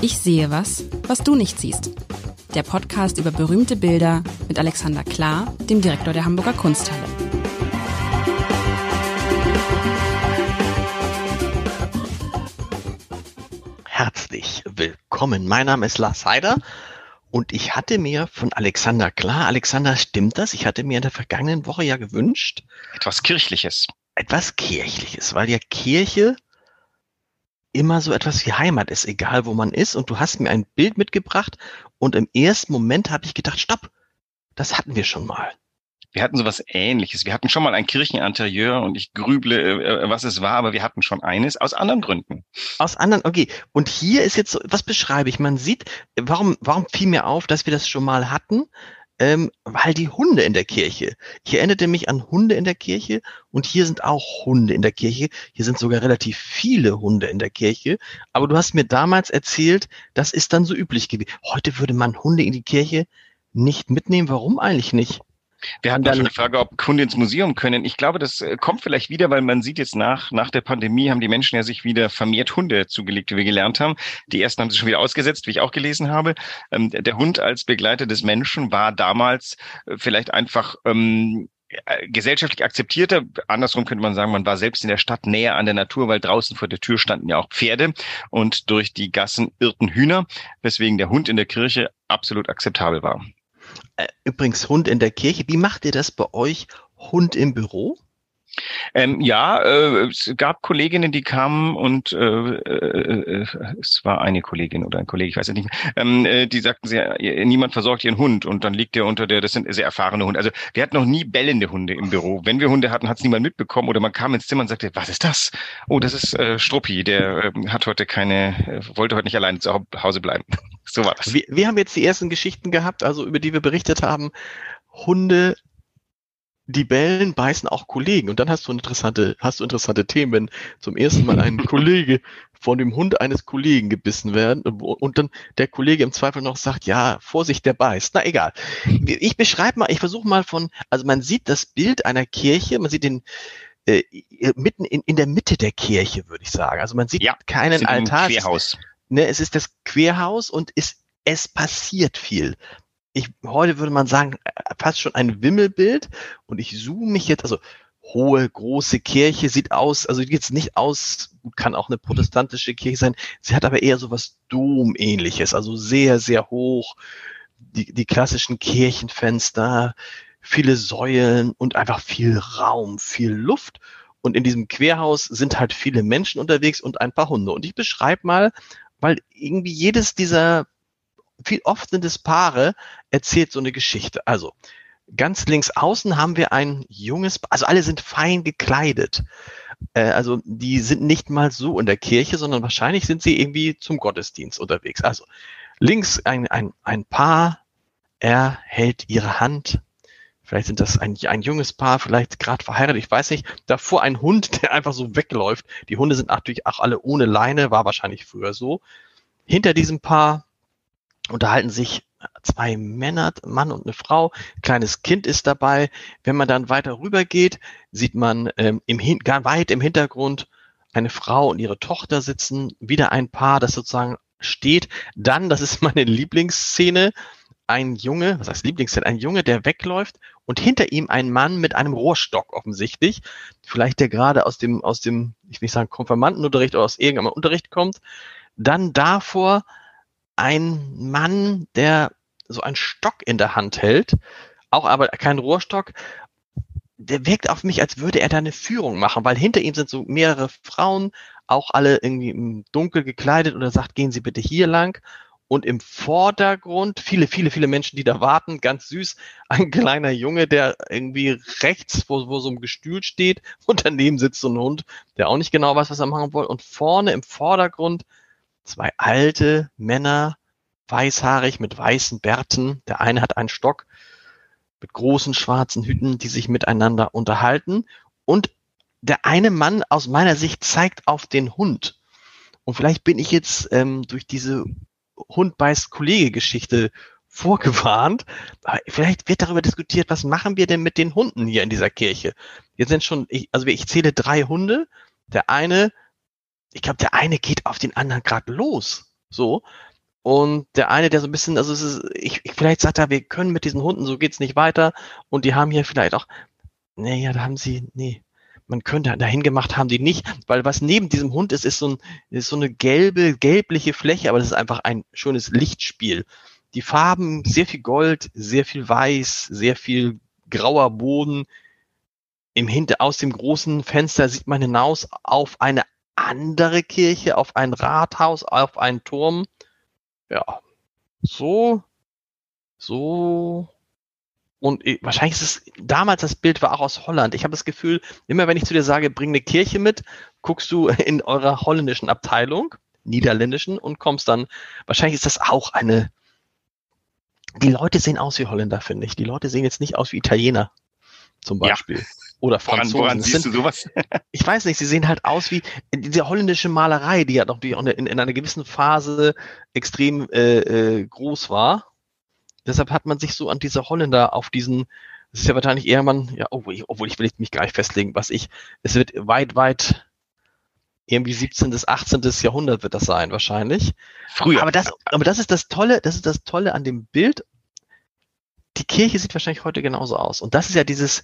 Ich sehe was, was du nicht siehst. Der Podcast über berühmte Bilder mit Alexander Klar, dem Direktor der Hamburger Kunsthalle. Herzlich willkommen. Mein Name ist Lars Heider und ich hatte mir von Alexander Klar, Alexander, stimmt das? Ich hatte mir in der vergangenen Woche ja gewünscht. Etwas Kirchliches. Etwas Kirchliches, weil ja Kirche immer so etwas wie Heimat ist, egal wo man ist. Und du hast mir ein Bild mitgebracht und im ersten Moment habe ich gedacht, stopp, das hatten wir schon mal. Wir hatten sowas ähnliches. Wir hatten schon mal ein Kircheninterieur und ich grüble, äh, äh, was es war, aber wir hatten schon eines aus anderen Gründen. Aus anderen, okay. Und hier ist jetzt so, was beschreibe ich? Man sieht, warum, warum fiel mir auf, dass wir das schon mal hatten? Ähm, weil die Hunde in der Kirche. Ich erinnerte mich an Hunde in der Kirche und hier sind auch Hunde in der Kirche. Hier sind sogar relativ viele Hunde in der Kirche. Aber du hast mir damals erzählt, das ist dann so üblich gewesen. Heute würde man Hunde in die Kirche nicht mitnehmen. Warum eigentlich nicht? Wir hatten dann schon die Frage, ob Kunden ins Museum können. Ich glaube, das äh, kommt vielleicht wieder, weil man sieht jetzt nach, nach der Pandemie haben die Menschen ja sich wieder vermehrt Hunde zugelegt, wie wir gelernt haben. Die ersten haben sie schon wieder ausgesetzt, wie ich auch gelesen habe. Ähm, der Hund als Begleiter des Menschen war damals äh, vielleicht einfach ähm, äh, gesellschaftlich akzeptierter. Andersrum könnte man sagen, man war selbst in der Stadt näher an der Natur, weil draußen vor der Tür standen ja auch Pferde und durch die Gassen irrten Hühner, weswegen der Hund in der Kirche absolut akzeptabel war. Äh, übrigens Hund in der Kirche. Wie macht ihr das bei euch? Hund im Büro? Ähm, ja, äh, es gab Kolleginnen, die kamen und äh, äh, äh, es war eine Kollegin oder ein Kollege, ich weiß es nicht mehr, ähm, äh, die sagten, sie, niemand versorgt ihren Hund und dann liegt der unter der, das sind sehr erfahrene Hunde. Also wir hatten noch nie bellende Hunde im Büro. Wenn wir Hunde hatten, hat es niemand mitbekommen oder man kam ins Zimmer und sagte, was ist das? Oh, das ist äh, Struppi, der äh, hat heute keine, äh, wollte heute nicht alleine zu Hause bleiben. so war das. Wir, wir haben jetzt die ersten Geschichten gehabt, also über die wir berichtet haben. Hunde die bellen, beißen auch Kollegen. Und dann hast du interessante, hast du interessante Themen, wenn zum ersten Mal ein Kollege von dem Hund eines Kollegen gebissen werden und dann der Kollege im Zweifel noch sagt, ja, Vorsicht, der beißt. Na egal. Ich beschreibe mal, ich versuche mal von, also man sieht das Bild einer Kirche, man sieht den äh, mitten in, in der Mitte der Kirche, würde ich sagen. Also man sieht ja, keinen Altar. Querhaus. Ne, es ist das Querhaus und es, es passiert viel ich, heute würde man sagen, fast schon ein Wimmelbild. Und ich zoome mich jetzt, also hohe, große Kirche sieht aus, also sieht jetzt nicht aus, kann auch eine protestantische Kirche sein. Sie hat aber eher so was Domähnliches, also sehr, sehr hoch. Die, die klassischen Kirchenfenster, viele Säulen und einfach viel Raum, viel Luft. Und in diesem Querhaus sind halt viele Menschen unterwegs und ein paar Hunde. Und ich beschreibe mal, weil irgendwie jedes dieser viel oft sind es Paare, erzählt so eine Geschichte. Also ganz links außen haben wir ein junges, also alle sind fein gekleidet. Äh, also die sind nicht mal so in der Kirche, sondern wahrscheinlich sind sie irgendwie zum Gottesdienst unterwegs. Also links ein, ein, ein Paar, er hält ihre Hand. Vielleicht sind das ein, ein junges Paar, vielleicht gerade verheiratet, ich weiß nicht. Davor ein Hund, der einfach so wegläuft. Die Hunde sind natürlich auch alle ohne Leine, war wahrscheinlich früher so. Hinter diesem Paar unterhalten sich zwei Männer, Mann und eine Frau, kleines Kind ist dabei. Wenn man dann weiter rüber geht, sieht man ähm, im Hin weit im Hintergrund eine Frau und ihre Tochter sitzen, wieder ein Paar, das sozusagen steht. Dann, das ist meine Lieblingsszene, ein Junge, was heißt Lieblingsszene, ein Junge, der wegläuft und hinter ihm ein Mann mit einem Rohrstock offensichtlich, vielleicht der gerade aus dem, aus dem, ich will nicht sagen Konfirmandenunterricht oder aus irgendeinem Unterricht kommt. Dann davor ein Mann, der so einen Stock in der Hand hält, auch aber kein Rohrstock, der wirkt auf mich, als würde er da eine Führung machen, weil hinter ihm sind so mehrere Frauen, auch alle irgendwie im Dunkel gekleidet und er sagt, gehen Sie bitte hier lang. Und im Vordergrund viele, viele, viele Menschen, die da warten, ganz süß, ein kleiner Junge, der irgendwie rechts, wo, wo so ein Gestühl steht, und daneben sitzt so ein Hund, der auch nicht genau weiß, was er machen will. Und vorne im Vordergrund zwei alte Männer, weißhaarig mit weißen Bärten. Der eine hat einen Stock mit großen schwarzen Hüten, die sich miteinander unterhalten. Und der eine Mann aus meiner Sicht zeigt auf den Hund. Und vielleicht bin ich jetzt ähm, durch diese Hund beißt Kollege-Geschichte vorgewarnt. Aber vielleicht wird darüber diskutiert, was machen wir denn mit den Hunden hier in dieser Kirche? Wir sind schon, ich, also ich zähle drei Hunde. Der eine ich glaube, der eine geht auf den anderen gerade los. So. Und der eine, der so ein bisschen, also es ist, ich, ich vielleicht sagt er, wir können mit diesen Hunden, so geht's nicht weiter. Und die haben hier vielleicht auch, naja, da haben sie, nee, man könnte dahin gemacht haben die nicht, weil was neben diesem Hund ist, ist so, ein, ist so eine gelbe, gelbliche Fläche, aber das ist einfach ein schönes Lichtspiel. Die Farben, sehr viel Gold, sehr viel Weiß, sehr viel grauer Boden. Im Hinter, aus dem großen Fenster sieht man hinaus auf eine andere Kirche, auf ein Rathaus, auf einen Turm. Ja, so, so und wahrscheinlich ist es, damals das Bild war auch aus Holland. Ich habe das Gefühl, immer wenn ich zu dir sage, bring eine Kirche mit, guckst du in eurer holländischen Abteilung, niederländischen und kommst dann, wahrscheinlich ist das auch eine, die Leute sehen aus wie Holländer, finde ich. Die Leute sehen jetzt nicht aus wie Italiener, zum Beispiel. Ja. Oder Franzosen. Woran, woran siehst sind, du sowas? ich weiß nicht, sie sehen halt aus wie diese holländische Malerei, die ja noch in, in einer gewissen Phase extrem äh, äh, groß war Deshalb hat man sich so an diese Holländer auf diesen, das ist ja wahrscheinlich eher man, ja, obwohl ich, obwohl ich will mich gar nicht festlegen, was ich, es wird weit, weit irgendwie 17. bis 18. Jahrhundert wird das sein, wahrscheinlich. Früher. Aber das, aber das ist das Tolle, das ist das Tolle an dem Bild. Die Kirche sieht wahrscheinlich heute genauso aus. Und das ist ja dieses,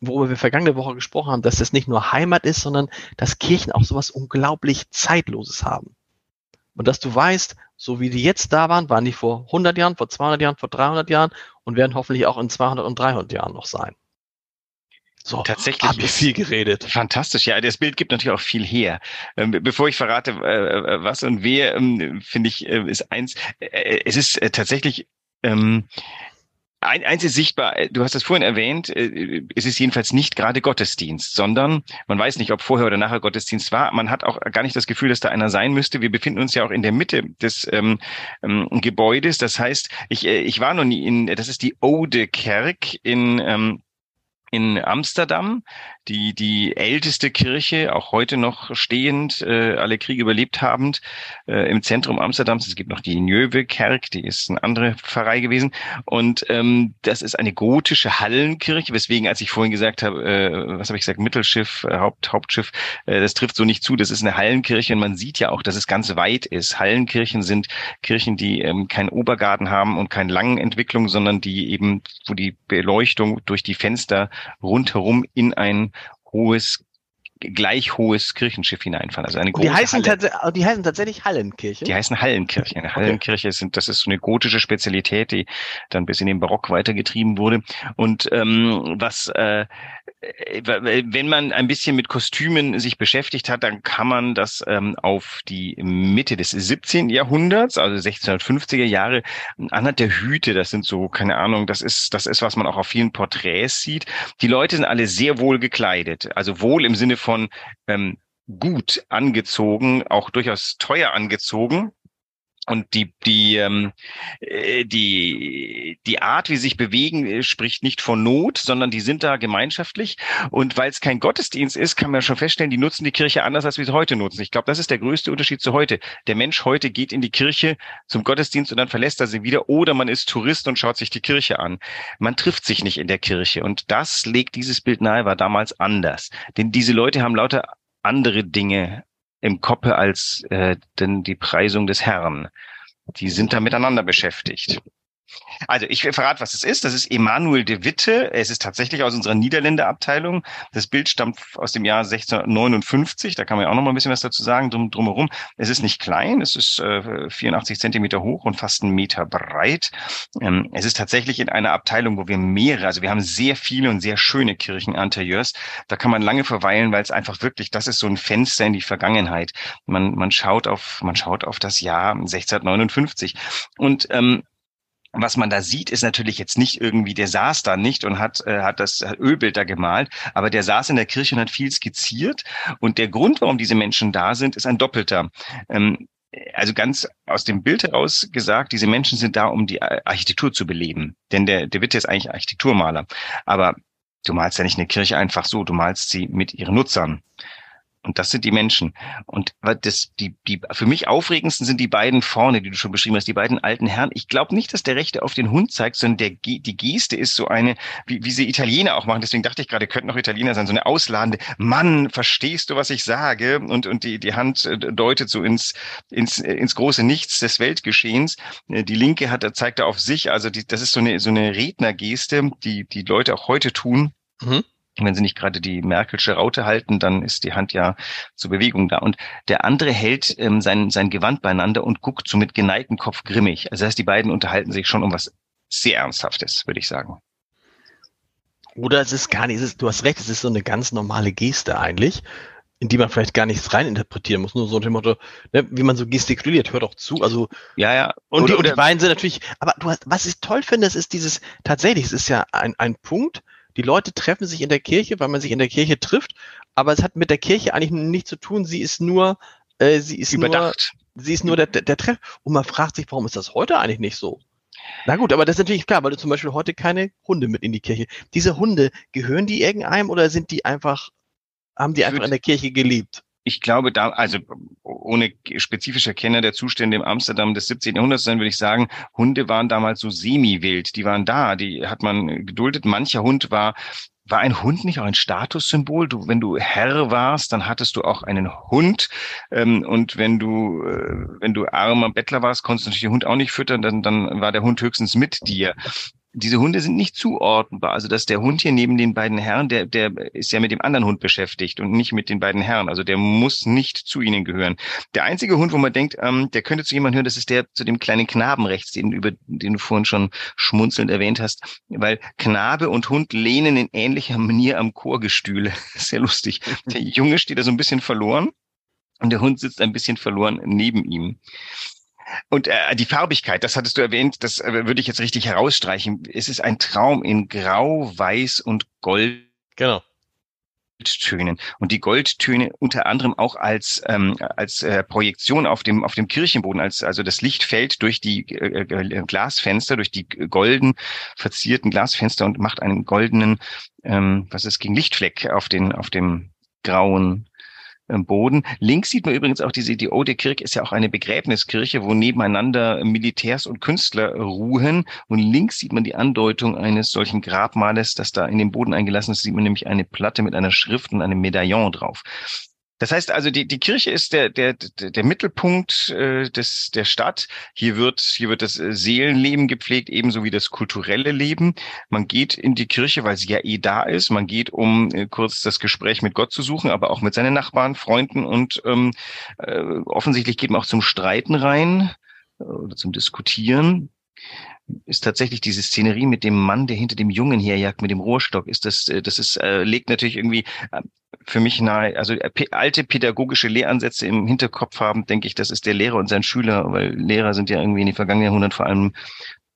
worüber wir vergangene Woche gesprochen haben, dass das nicht nur Heimat ist, sondern dass Kirchen auch sowas unglaublich Zeitloses haben. Und dass du weißt, so wie die jetzt da waren, waren die vor 100 Jahren, vor 200 Jahren, vor 300 Jahren und werden hoffentlich auch in 200 und 300 Jahren noch sein. So, tatsächlich habe ich viel geredet. Fantastisch, ja. Das Bild gibt natürlich auch viel her. Ähm, bevor ich verrate, äh, äh was und wer, ähm, finde ich, äh, ist eins. Es ist tatsächlich ähm, eins ist sichtbar, äh, du hast es vorhin erwähnt, äh, es ist jedenfalls nicht gerade Gottesdienst, sondern man weiß nicht, ob vorher oder nachher Gottesdienst war. Man hat auch gar nicht das Gefühl, dass da einer sein müsste. Wir befinden uns ja auch in der Mitte des ähm, ähm, Gebäudes. Das heißt, ich, äh, ich war noch nie in, das ist die Ode Kerk in ähm, in Amsterdam, die die älteste Kirche, auch heute noch stehend, äh, alle Kriege überlebt habend, äh, im Zentrum Amsterdams. Es gibt noch die Nieuwe-Kerk, die ist eine andere Pfarrei gewesen. Und ähm, das ist eine gotische Hallenkirche, weswegen, als ich vorhin gesagt habe, äh, was habe ich gesagt, Mittelschiff, äh, Haupt, Hauptschiff, äh, das trifft so nicht zu. Das ist eine Hallenkirche und man sieht ja auch, dass es ganz weit ist. Hallenkirchen sind Kirchen, die ähm, keinen Obergarten haben und keine langen Entwicklungen, sondern die eben, wo die Beleuchtung durch die Fenster rundherum in ein hohes gleich hohes Kirchenschiff hineinfahren. Also eine große die heißen, Halle. die heißen tatsächlich Hallenkirche? Die heißen Hallenkirche. Eine Hallenkirche sind, das ist so eine gotische Spezialität, die dann bis in den Barock weitergetrieben wurde. Und ähm, was, äh, wenn man ein bisschen mit Kostümen sich beschäftigt hat, dann kann man das ähm, auf die Mitte des 17. Jahrhunderts, also 1650er Jahre, anhand der Hüte, das sind so, keine Ahnung, das ist, das ist, was man auch auf vielen Porträts sieht. Die Leute sind alle sehr wohl gekleidet. Also wohl im Sinne von ähm, gut angezogen, auch durchaus teuer angezogen. Und die, die, ähm, äh, die, die Art, wie sie sich bewegen, äh, spricht nicht von Not, sondern die sind da gemeinschaftlich. Und weil es kein Gottesdienst ist, kann man schon feststellen, die nutzen die Kirche anders, als wir sie heute nutzen. Ich glaube, das ist der größte Unterschied zu heute. Der Mensch heute geht in die Kirche zum Gottesdienst und dann verlässt er sie wieder. Oder man ist Tourist und schaut sich die Kirche an. Man trifft sich nicht in der Kirche. Und das legt dieses Bild nahe, war damals anders. Denn diese Leute haben lauter andere Dinge im Koppe als äh, denn die Preisung des Herrn. Die sind da miteinander beschäftigt. Also ich verrate, was es ist. Das ist Emanuel de Witte. Es ist tatsächlich aus unserer Niederländerabteilung. Das Bild stammt aus dem Jahr 1659. Da kann man ja auch noch mal ein bisschen was dazu sagen drum, drumherum. Es ist nicht klein. Es ist äh, 84 Zentimeter hoch und fast einen Meter breit. Ähm, es ist tatsächlich in einer Abteilung, wo wir mehrere, also wir haben sehr viele und sehr schöne Kircheninterieurs. Da kann man lange verweilen, weil es einfach wirklich, das ist so ein Fenster in die Vergangenheit. Man, man schaut auf, man schaut auf das Jahr 1659. Und ähm, was man da sieht, ist natürlich jetzt nicht irgendwie, der saß da nicht und hat, äh, hat das Ölbild da gemalt, aber der saß in der Kirche und hat viel skizziert. Und der Grund, warum diese Menschen da sind, ist ein doppelter. Ähm, also ganz aus dem Bild heraus gesagt, diese Menschen sind da, um die Architektur zu beleben. Denn der, der wird jetzt eigentlich Architekturmaler. Aber du malst ja nicht eine Kirche einfach so, du malst sie mit ihren Nutzern. Und das sind die Menschen. Und das, die, die für mich aufregendsten sind die beiden vorne, die du schon beschrieben hast, die beiden alten Herren. Ich glaube nicht, dass der Rechte auf den Hund zeigt, sondern der, die Geste ist so eine, wie, wie sie Italiener auch machen. Deswegen dachte ich gerade, könnten noch Italiener sein, so eine ausladende, Mann, verstehst du, was ich sage? Und, und die, die Hand äh, deutet so ins, ins, ins große Nichts des Weltgeschehens. Äh, die linke hat, zeigt er auf sich. Also die, das ist so eine, so eine Rednergeste, die die Leute auch heute tun. Mhm wenn sie nicht gerade die Merkelsche Raute halten, dann ist die Hand ja zur Bewegung da. Und der andere hält ähm, sein, sein Gewand beieinander und guckt so mit geneigtem Kopf grimmig. Also das heißt, die beiden unterhalten sich schon um was sehr Ernsthaftes, würde ich sagen. Oder es ist gar nicht, es ist, du hast recht, es ist so eine ganz normale Geste eigentlich, in die man vielleicht gar nichts reininterpretieren muss. Nur so dem Motto, ne, wie man so gestikuliert, hört doch zu. Also ja, ja. Und, oder, die, und die beiden sind natürlich, aber du hast, was ich toll finde, das ist dieses, tatsächlich, es ist ja ein, ein Punkt, die Leute treffen sich in der Kirche, weil man sich in der Kirche trifft, aber es hat mit der Kirche eigentlich nichts zu tun. Sie ist nur, äh, sie ist Überdacht. nur, sie ist nur der, der, Treff. Und man fragt sich, warum ist das heute eigentlich nicht so? Na gut, aber das ist natürlich klar, weil du zum Beispiel heute keine Hunde mit in die Kirche. Diese Hunde, gehören die irgendeinem oder sind die einfach, haben die einfach in der Kirche gelebt? Ich glaube, da, also ohne spezifischer Kenner der Zustände im Amsterdam des 17. Jahrhunderts sein, würde ich sagen, Hunde waren damals so semi-wild. Die waren da, die hat man geduldet. Mancher Hund war war ein Hund nicht auch ein Statussymbol? Du, wenn du Herr warst, dann hattest du auch einen Hund. Ähm, und wenn du, äh, wenn du armer Bettler warst, konntest du natürlich den Hund auch nicht füttern, dann, dann war der Hund höchstens mit dir diese Hunde sind nicht zuordnenbar. Also dass der Hund hier neben den beiden Herren, der, der ist ja mit dem anderen Hund beschäftigt und nicht mit den beiden Herren. Also der muss nicht zu ihnen gehören. Der einzige Hund, wo man denkt, ähm, der könnte zu jemandem hören, das ist der zu dem kleinen Knaben rechts, den, über, den du vorhin schon schmunzelnd erwähnt hast. Weil Knabe und Hund lehnen in ähnlicher Manier am Chorgestühle. Sehr lustig. Der Junge steht da so ein bisschen verloren und der Hund sitzt ein bisschen verloren neben ihm. Und äh, die Farbigkeit, das hattest du erwähnt, das äh, würde ich jetzt richtig herausstreichen. Es ist ein Traum in Grau, Weiß und Gold. Genau. Tönen und die Goldtöne unter anderem auch als ähm, als äh, Projektion auf dem auf dem Kirchenboden als also das Licht fällt durch die äh, äh, Glasfenster durch die golden verzierten Glasfenster und macht einen goldenen ähm, was ist gegen Lichtfleck auf den auf dem grauen Boden. Links sieht man übrigens auch diese, die Ode Kirche ist ja auch eine Begräbniskirche, wo nebeneinander Militärs und Künstler ruhen. Und links sieht man die Andeutung eines solchen Grabmales, das da in den Boden eingelassen ist, sieht man nämlich eine Platte mit einer Schrift und einem Medaillon drauf. Das heißt also, die, die Kirche ist der, der, der, Mittelpunkt äh, des, der Stadt. Hier wird, hier wird das äh, Seelenleben gepflegt, ebenso wie das kulturelle Leben. Man geht in die Kirche, weil sie ja eh da ist. Man geht, um äh, kurz das Gespräch mit Gott zu suchen, aber auch mit seinen Nachbarn, Freunden und ähm, äh, offensichtlich geht man auch zum Streiten rein äh, oder zum Diskutieren ist tatsächlich diese Szenerie mit dem Mann, der hinter dem Jungen herjagt mit dem Rohrstock, ist das, äh, das ist, äh, legt natürlich irgendwie äh, für mich nahe, also äh, alte pädagogische Lehransätze im Hinterkopf haben, denke ich, das ist der Lehrer und sein Schüler, weil Lehrer sind ja irgendwie in den vergangenen Jahrhunderten vor allem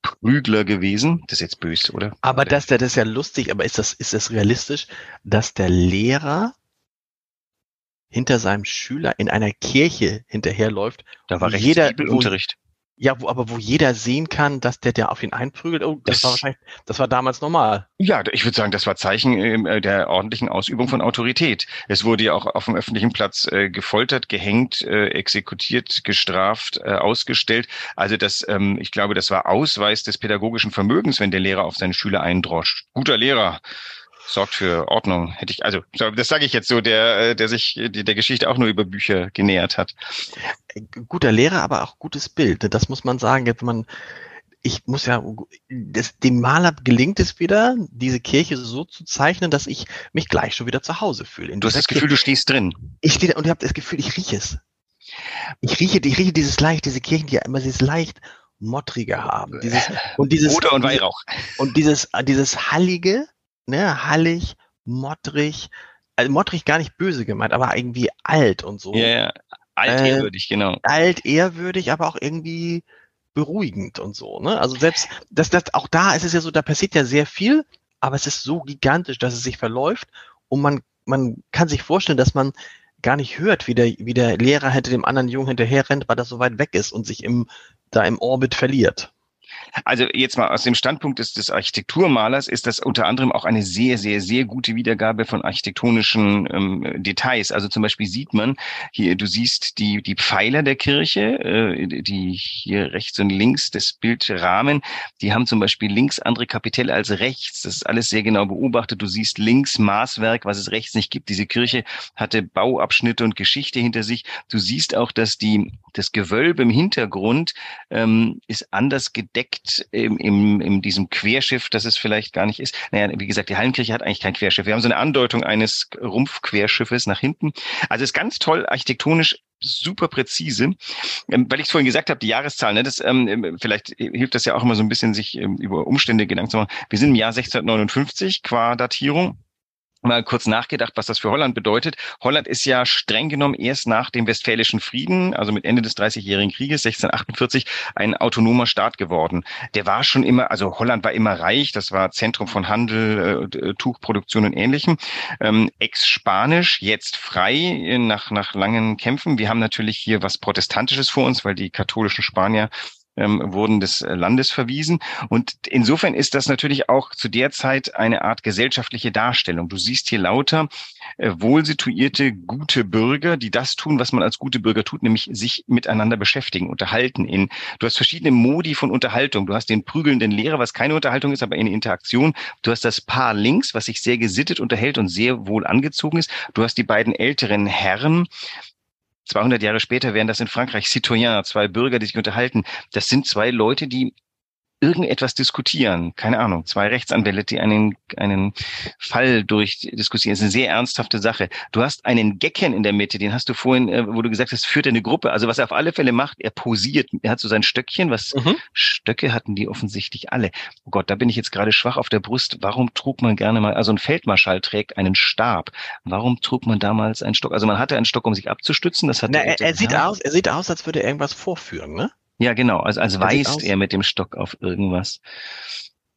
Prügler gewesen. Das ist jetzt böse, oder? Aber das, das ist ja lustig, aber ist das, ist das realistisch, dass der Lehrer hinter seinem Schüler in einer Kirche hinterherläuft? Da war jeder Unterricht. Ja, wo, aber wo jeder sehen kann, dass der der auf ihn einprügelt, oh, das, das war wahrscheinlich, das war damals normal. Ja, ich würde sagen, das war Zeichen ähm, äh, der ordentlichen Ausübung von Autorität. Es wurde ja auch auf dem öffentlichen Platz äh, gefoltert, gehängt, äh, exekutiert, gestraft, äh, ausgestellt. Also das, ähm, ich glaube, das war Ausweis des pädagogischen Vermögens, wenn der Lehrer auf seine Schüler eindroscht. Guter Lehrer sorgt für Ordnung. Hätte ich, also das sage ich jetzt so, der, äh, der sich der Geschichte auch nur über Bücher genähert hat. Guter Lehrer, aber auch gutes Bild. Das muss man sagen. Wenn man, ich muss ja, das, dem Maler gelingt es wieder, diese Kirche so zu zeichnen, dass ich mich gleich schon wieder zu Hause fühle. Du hast das Gefühl, du stehst drin. Ich stehe und ich habe das Gefühl, ich rieche es. Ich rieche, ich rieche dieses leicht, diese Kirchen, die ja immer dieses leicht mottrige haben. Dieses, und dieses, Oder und Weihrauch. Und dieses, dieses Hallige, ne, hallig, mottrig, also mottrig gar nicht böse gemeint, aber irgendwie alt und so. Ja, yeah, altehrwürdig, äh, genau. Altehrwürdig, aber auch irgendwie beruhigend und so, ne? Also selbst, das, das, auch da ist es ja so, da passiert ja sehr viel, aber es ist so gigantisch, dass es sich verläuft und man, man kann sich vorstellen, dass man gar nicht hört, wie der, wie der Lehrer hinter dem anderen Jungen hinterher rennt, weil das so weit weg ist und sich im, da im Orbit verliert. Also jetzt mal aus dem Standpunkt des, des Architekturmalers ist das unter anderem auch eine sehr, sehr, sehr gute Wiedergabe von architektonischen ähm, Details. Also zum Beispiel sieht man hier, du siehst die, die Pfeiler der Kirche, äh, die hier rechts und links des Bildrahmen, die haben zum Beispiel links andere Kapitelle als rechts. Das ist alles sehr genau beobachtet. Du siehst links Maßwerk, was es rechts nicht gibt. Diese Kirche hatte Bauabschnitte und Geschichte hinter sich. Du siehst auch, dass die, das Gewölbe im Hintergrund ähm, ist anders gedeckt im, im, in diesem Querschiff, das es vielleicht gar nicht ist. Naja, wie gesagt, die Hallenkirche hat eigentlich kein Querschiff. Wir haben so eine Andeutung eines Rumpfquerschiffes nach hinten. Also ist ganz toll architektonisch super präzise, ähm, weil ich es vorhin gesagt habe, die Jahreszahl, ne, das, ähm, vielleicht hilft das ja auch immer so ein bisschen, sich ähm, über Umstände Gedanken zu machen. Wir sind im Jahr 1659 qua Datierung mal kurz nachgedacht, was das für Holland bedeutet. Holland ist ja streng genommen erst nach dem Westfälischen Frieden, also mit Ende des Dreißigjährigen Krieges 1648, ein autonomer Staat geworden. Der war schon immer, also Holland war immer reich, das war Zentrum von Handel, äh, Tuchproduktion und Ähnlichem. Ähm, Ex-Spanisch, jetzt frei äh, nach, nach langen Kämpfen. Wir haben natürlich hier was Protestantisches vor uns, weil die katholischen Spanier ähm, wurden des äh, Landes verwiesen. Und insofern ist das natürlich auch zu der Zeit eine Art gesellschaftliche Darstellung. Du siehst hier lauter äh, wohlsituierte, gute Bürger, die das tun, was man als gute Bürger tut, nämlich sich miteinander beschäftigen, unterhalten. In, du hast verschiedene Modi von Unterhaltung. Du hast den prügelnden Lehrer, was keine Unterhaltung ist, aber eine Interaktion. Du hast das Paar links, was sich sehr gesittet unterhält und sehr wohl angezogen ist. Du hast die beiden älteren Herren, 200 Jahre später wären das in Frankreich Citoyens, zwei Bürger, die sich unterhalten. Das sind zwei Leute, die irgendetwas diskutieren. Keine Ahnung, zwei Rechtsanwälte, die einen, einen Fall durchdiskutieren. Das ist eine sehr ernsthafte Sache. Du hast einen Gecken in der Mitte, den hast du vorhin, äh, wo du gesagt hast, führt eine Gruppe. Also was er auf alle Fälle macht, er posiert. Er hat so sein Stöckchen, was mhm. Stöcke hatten die offensichtlich alle. Oh Gott, da bin ich jetzt gerade schwach auf der Brust. Warum trug man gerne mal, also ein Feldmarschall trägt einen Stab. Warum trug man damals einen Stock? Also man hatte einen Stock, um sich abzustützen. Das hat Na, er, er sieht aus, er sieht aus, als würde er irgendwas vorführen, ne? Ja, genau. Also als weist er mit dem Stock auf irgendwas.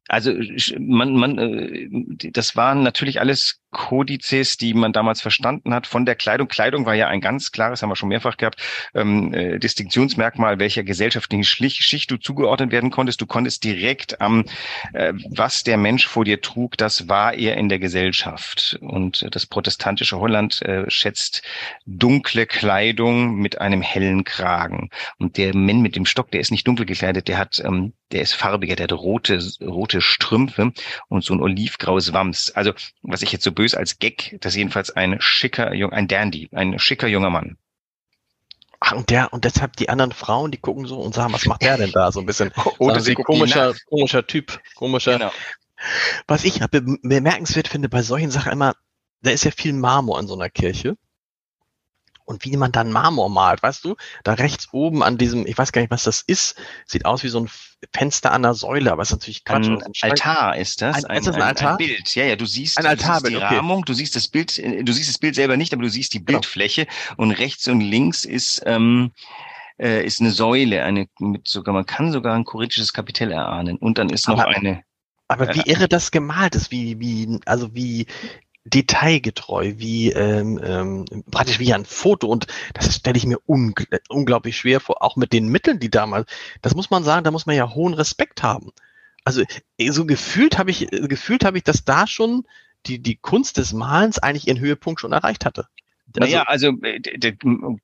Also man, man, äh, das waren natürlich alles Kodizes, die man damals verstanden hat von der Kleidung. Kleidung war ja ein ganz klares, haben wir schon mehrfach gehabt, ähm, äh, Distinktionsmerkmal, welcher gesellschaftlichen Schicht du zugeordnet werden konntest. Du konntest direkt am, äh, was der Mensch vor dir trug, das war er in der Gesellschaft. Und das protestantische Holland äh, schätzt dunkle Kleidung mit einem hellen Kragen. Und der Mann mit dem Stock, der ist nicht dunkel gekleidet, der hat, ähm, der ist farbiger, der hat rote, rote Strümpfe und so ein olivgraues Wams. Also, was ich jetzt so böse böse als Gag, das ist jedenfalls ein schicker, ein Dandy, ein schicker junger Mann. Ach, und der, und deshalb die anderen Frauen, die gucken so und sagen, was macht der denn da? So ein bisschen. Oder sie komischer, komischer Typ, komischer. Genau. Was ich bemerkenswert finde bei solchen Sachen immer, da ist ja viel Marmor in so einer Kirche und wie man dann Marmor malt, weißt du? Da rechts oben an diesem, ich weiß gar nicht, was das ist, sieht aus wie so ein Fenster an der Säule, aber es ist natürlich Quatsch. Ein, ein Altar ist das. Ein, ein, ist das ein, Altar? Ein Bild. Ja, ja, du siehst, ein Altar, du siehst die okay. Rahmung, du siehst das Bild, du siehst das Bild selber nicht, aber du siehst die genau. Bildfläche genau. und rechts und links ist ähm, äh, ist eine Säule, eine mit sogar man kann sogar ein korintisches Kapitell erahnen und dann ist noch aber, eine aber wie äh, irre das gemalt ist, wie, wie, also wie, detailgetreu, wie ähm, ähm, praktisch wie ein Foto. Und das stelle ich mir ungl unglaublich schwer vor, auch mit den Mitteln, die damals. Das muss man sagen, da muss man ja hohen Respekt haben. Also eh, so gefühlt habe ich gefühlt habe ich, dass da schon die die Kunst des Malens eigentlich ihren Höhepunkt schon erreicht hatte. Naja, also, also äh, der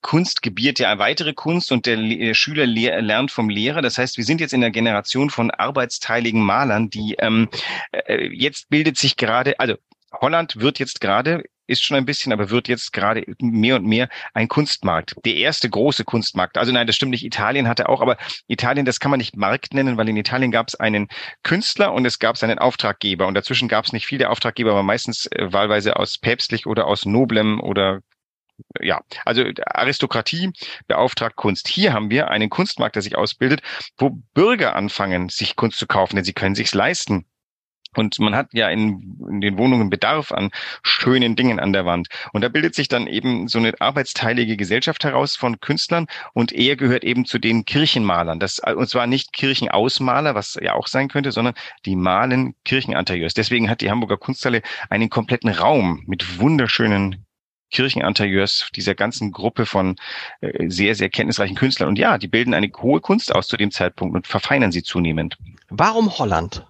Kunst gebiert ja weitere Kunst und der Le Schüler le lernt vom Lehrer. Das heißt, wir sind jetzt in der Generation von arbeitsteiligen Malern, die ähm, äh, jetzt bildet sich gerade, also Holland wird jetzt gerade, ist schon ein bisschen, aber wird jetzt gerade mehr und mehr ein Kunstmarkt. Der erste große Kunstmarkt. Also nein, das stimmt nicht. Italien hatte auch, aber Italien, das kann man nicht Markt nennen, weil in Italien gab es einen Künstler und es gab seinen Auftraggeber. Und dazwischen gab es nicht viel. Der Auftraggeber war meistens äh, wahlweise aus päpstlich oder aus noblem oder ja, also Aristokratie beauftragt Kunst. Hier haben wir einen Kunstmarkt, der sich ausbildet, wo Bürger anfangen, sich Kunst zu kaufen, denn sie können sich's leisten. Und man hat ja in, in, den Wohnungen Bedarf an schönen Dingen an der Wand. Und da bildet sich dann eben so eine arbeitsteilige Gesellschaft heraus von Künstlern. Und er gehört eben zu den Kirchenmalern. Das, und zwar nicht Kirchenausmaler, was ja auch sein könnte, sondern die malen Kircheninterieurs. Deswegen hat die Hamburger Kunsthalle einen kompletten Raum mit wunderschönen Kircheninterieurs dieser ganzen Gruppe von äh, sehr, sehr kenntnisreichen Künstlern. Und ja, die bilden eine hohe Kunst aus zu dem Zeitpunkt und verfeinern sie zunehmend. Warum Holland?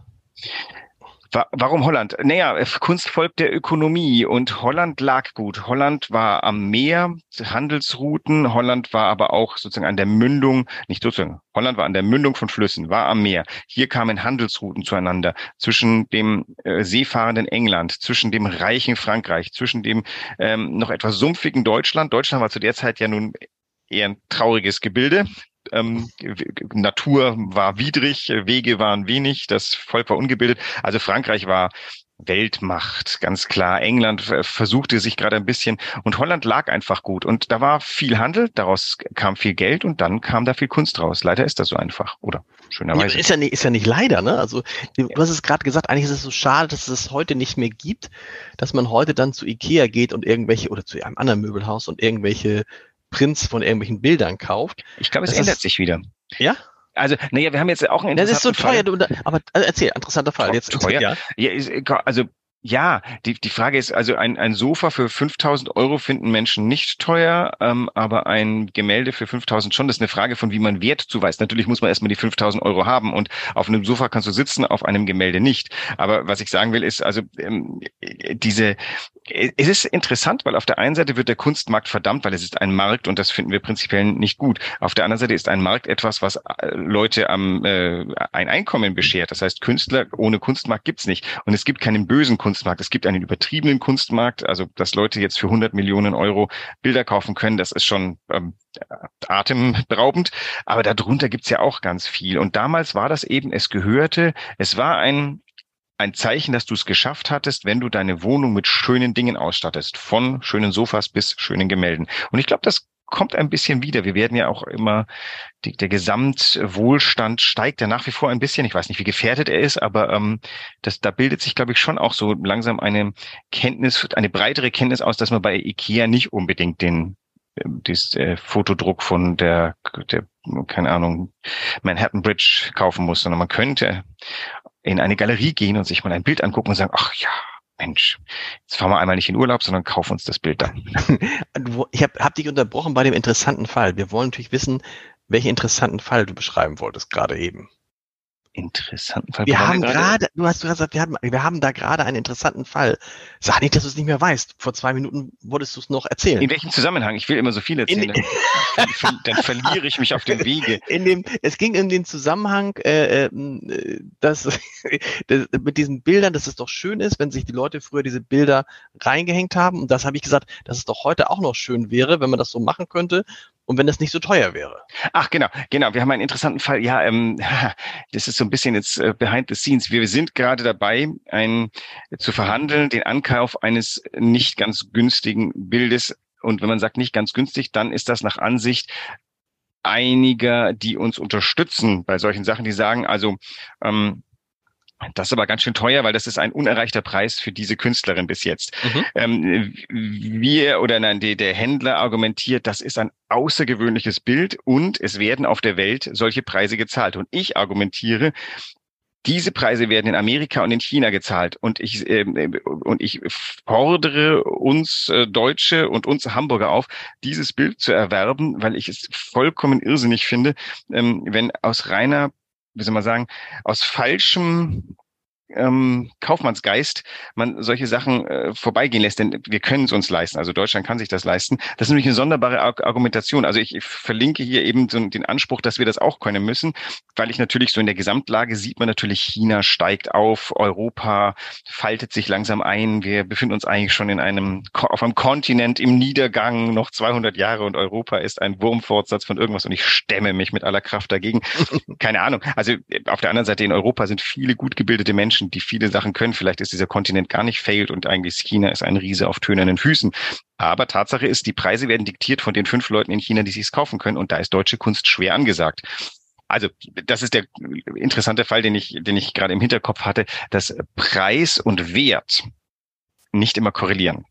Warum Holland? Naja, Kunst folgt der Ökonomie und Holland lag gut. Holland war am Meer, Handelsrouten. Holland war aber auch sozusagen an der Mündung, nicht sozusagen, Holland war an der Mündung von Flüssen, war am Meer. Hier kamen Handelsrouten zueinander zwischen dem äh, seefahrenden England, zwischen dem reichen Frankreich, zwischen dem ähm, noch etwas sumpfigen Deutschland. Deutschland war zu der Zeit ja nun eher ein trauriges Gebilde. Ähm, Natur war widrig, Wege waren wenig, das Volk war ungebildet. Also Frankreich war Weltmacht, ganz klar. England versuchte sich gerade ein bisschen und Holland lag einfach gut. Und da war viel Handel, daraus kam viel Geld und dann kam da viel Kunst raus. Leider ist das so einfach, oder? Schönerweise. Ja, ist, ja nicht, ist ja nicht leider, ne? Also, du hast es gerade gesagt, eigentlich ist es so schade, dass es es heute nicht mehr gibt, dass man heute dann zu Ikea geht und irgendwelche, oder zu einem anderen Möbelhaus und irgendwelche Prints von irgendwelchen Bildern kauft. Ich glaube, es ändert ist, sich wieder. Ja? Also, naja, wir haben jetzt auch einen Das ist so teuer, du, aber also erzähl, interessanter Fall. Jetzt teuer. Ja. ja, also ja, die, die Frage ist, also ein, ein Sofa für 5000 Euro finden Menschen nicht teuer, ähm, aber ein Gemälde für 5000 schon. Das ist eine Frage von, wie man Wert zuweist. Natürlich muss man erstmal die 5000 Euro haben und auf einem Sofa kannst du sitzen, auf einem Gemälde nicht. Aber was ich sagen will, ist also ähm, diese, es ist interessant, weil auf der einen Seite wird der Kunstmarkt verdammt, weil es ist ein Markt und das finden wir prinzipiell nicht gut. Auf der anderen Seite ist ein Markt etwas, was äh, Leute am äh, ein Einkommen beschert. Das heißt, Künstler ohne Kunstmarkt gibt's nicht. Und es gibt keinen bösen Kunstmarkt. Es gibt einen übertriebenen Kunstmarkt, also dass Leute jetzt für 100 Millionen Euro Bilder kaufen können, das ist schon ähm, atemberaubend. Aber darunter gibt's ja auch ganz viel. Und damals war das eben, es gehörte, es war ein ein Zeichen, dass du es geschafft hattest, wenn du deine Wohnung mit schönen Dingen ausstattest, von schönen Sofas bis schönen Gemälden. Und ich glaube, das kommt ein bisschen wieder. Wir werden ja auch immer, die, der Gesamtwohlstand steigt ja nach wie vor ein bisschen. Ich weiß nicht, wie gefährdet er ist, aber ähm, das, da bildet sich, glaube ich, schon auch so langsam eine Kenntnis, eine breitere Kenntnis aus, dass man bei IKEA nicht unbedingt den das äh, Fotodruck von der, der, keine Ahnung, Manhattan Bridge kaufen muss, sondern man könnte in eine Galerie gehen und sich mal ein Bild angucken und sagen, ach ja, Mensch, jetzt fahren wir einmal nicht in Urlaub, sondern kaufen uns das Bild dann. ich habe hab dich unterbrochen bei dem interessanten Fall. Wir wollen natürlich wissen, welchen interessanten Fall du beschreiben wolltest gerade eben interessanten Fall. Wir haben gerade, du hast gesagt, wir haben, wir haben da gerade einen interessanten Fall. Sag nicht, dass du es nicht mehr weißt. Vor zwei Minuten wolltest du es noch erzählen. In welchem Zusammenhang? Ich will immer so viel erzählen. dann, dann, verliere ich mich auf dem Wege. In dem, es ging in den Zusammenhang, äh, äh dass, dass mit diesen Bildern, dass es doch schön ist, wenn sich die Leute früher diese Bilder reingehängt haben. Und das habe ich gesagt, dass es doch heute auch noch schön wäre, wenn man das so machen könnte und wenn das nicht so teuer wäre. Ach, genau, genau. Wir haben einen interessanten Fall. Ja, ähm, das ist so ein bisschen jetzt äh, behind the scenes. Wir sind gerade dabei, ein, zu verhandeln, den Ankauf eines nicht ganz günstigen Bildes. Und wenn man sagt nicht ganz günstig, dann ist das nach Ansicht einiger, die uns unterstützen bei solchen Sachen, die sagen, also ähm, das ist aber ganz schön teuer, weil das ist ein unerreichter Preis für diese Künstlerin bis jetzt. Mhm. Ähm, wir oder nein, die, der Händler argumentiert, das ist ein außergewöhnliches Bild und es werden auf der Welt solche Preise gezahlt. Und ich argumentiere, diese Preise werden in Amerika und in China gezahlt. Und ich, äh, und ich fordere uns äh, Deutsche und uns Hamburger auf, dieses Bild zu erwerben, weil ich es vollkommen irrsinnig finde, ähm, wenn aus reiner wie soll man sagen, aus falschem ähm, Kaufmannsgeist man solche Sachen äh, vorbeigehen lässt, denn wir können es uns leisten. Also Deutschland kann sich das leisten. Das ist nämlich eine sonderbare Ar Argumentation. Also ich, ich verlinke hier eben so den Anspruch, dass wir das auch können müssen, weil ich natürlich so in der Gesamtlage sieht man natürlich, China steigt auf, Europa faltet sich langsam ein. Wir befinden uns eigentlich schon in einem auf einem Kontinent im Niedergang, noch 200 Jahre und Europa ist ein Wurmfortsatz von irgendwas und ich stemme mich mit aller Kraft dagegen. Keine Ahnung. Also auf der anderen Seite in Europa sind viele gut gebildete Menschen Menschen, die viele Sachen können. Vielleicht ist dieser Kontinent gar nicht failed und eigentlich China ist ein Riese auf tönernen Füßen. Aber Tatsache ist, die Preise werden diktiert von den fünf Leuten in China, die sich's kaufen können. Und da ist deutsche Kunst schwer angesagt. Also, das ist der interessante Fall, den ich, den ich gerade im Hinterkopf hatte, dass Preis und Wert nicht immer korrelieren.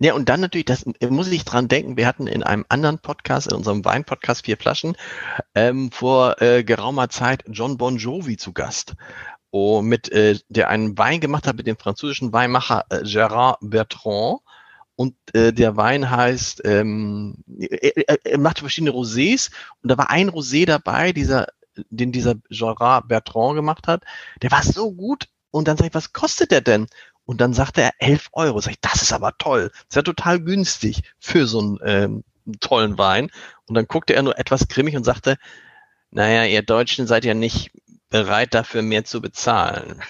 Ja, und dann natürlich, das muss ich dran denken, wir hatten in einem anderen Podcast, in unserem Wein-Podcast Vier Flaschen, ähm, vor äh, geraumer Zeit John Bon Jovi zu Gast oh, mit, äh, der einen Wein gemacht hat mit dem französischen Weinmacher äh, Gérard Bertrand. Und äh, der Wein heißt, ähm, er, er macht verschiedene Rosés und da war ein Rosé dabei, dieser den dieser Gerard Bertrand gemacht hat, der war so gut. Und dann sag ich, was kostet der denn? Und dann sagte er 11 Euro. Sag ich, das ist aber toll. Das ist ja total günstig für so einen ähm, tollen Wein. Und dann guckte er nur etwas grimmig und sagte, naja, ihr Deutschen seid ja nicht bereit dafür mehr zu bezahlen.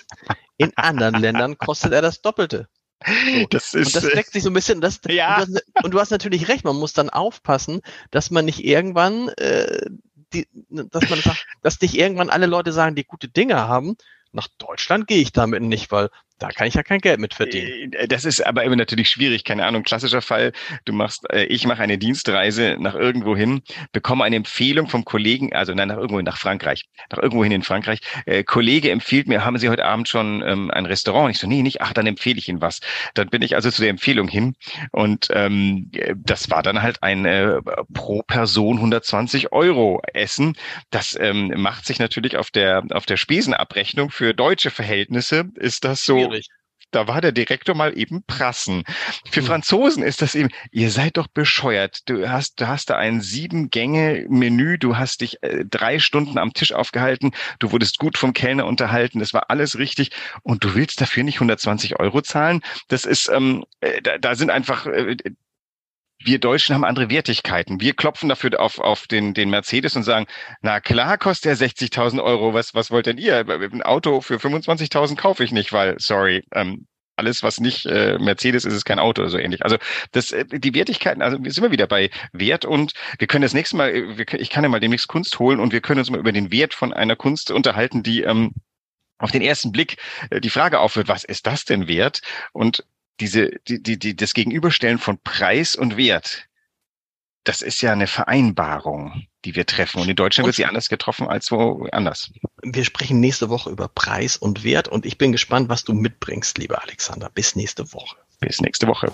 In anderen Ländern kostet er das Doppelte. So. Das ist, und das deckt sich so ein bisschen. Das, ja. Und du, hast, und, du hast, natürlich recht, man muss dann aufpassen, dass man nicht irgendwann, äh, die, dass man sagt, dass nicht irgendwann alle Leute sagen, die gute Dinge haben, nach Deutschland gehe ich damit nicht, weil da kann ich ja kein Geld mit verdienen. Äh, das ist aber immer natürlich schwierig. Keine Ahnung, klassischer Fall. Du machst, äh, ich mache eine Dienstreise nach irgendwo hin, bekomme eine Empfehlung vom Kollegen, also nein, nach irgendwo nach Frankreich, nach irgendwo hin in Frankreich. Äh, Kollege empfiehlt mir, haben Sie heute Abend schon ähm, ein Restaurant? Ich so, nee, nicht. Ach, dann empfehle ich Ihnen was. Dann bin ich also zu der Empfehlung hin und ähm, das war dann halt ein äh, pro Person 120 Euro Essen. Das ähm, macht sich natürlich auf der auf der Spesenabrechnung für deutsche Verhältnisse ist das so schwierig. Da war der Direktor mal eben prassen. Für hm. Franzosen ist das eben, ihr seid doch bescheuert. Du hast, du hast da ein Sieben-Gänge-Menü, du hast dich äh, drei Stunden am Tisch aufgehalten, du wurdest gut vom Kellner unterhalten, das war alles richtig und du willst dafür nicht 120 Euro zahlen. Das ist, ähm, äh, da, da sind einfach, äh, wir Deutschen haben andere Wertigkeiten. Wir klopfen dafür auf, auf den, den Mercedes und sagen, na klar kostet er 60.000 Euro. Was, was wollt denn ihr? Ein Auto für 25.000 kaufe ich nicht, weil, sorry, ähm, alles, was nicht äh, Mercedes ist, ist kein Auto oder so ähnlich. Also das, äh, die Wertigkeiten, also wir sind immer wieder bei Wert und wir können das nächste Mal, wir, ich kann ja mal demnächst Kunst holen und wir können uns mal über den Wert von einer Kunst unterhalten, die ähm, auf den ersten Blick äh, die Frage aufwirft, was ist das denn wert? Und diese, die, die, die, das Gegenüberstellen von Preis und Wert, das ist ja eine Vereinbarung, die wir treffen. Und in Deutschland und wird sie anders getroffen als woanders. Wir sprechen nächste Woche über Preis und Wert und ich bin gespannt, was du mitbringst, lieber Alexander. Bis nächste Woche. Bis nächste Woche.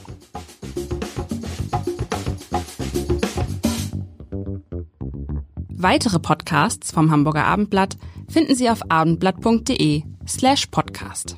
Weitere Podcasts vom Hamburger Abendblatt finden Sie auf abendblatt.de slash podcast.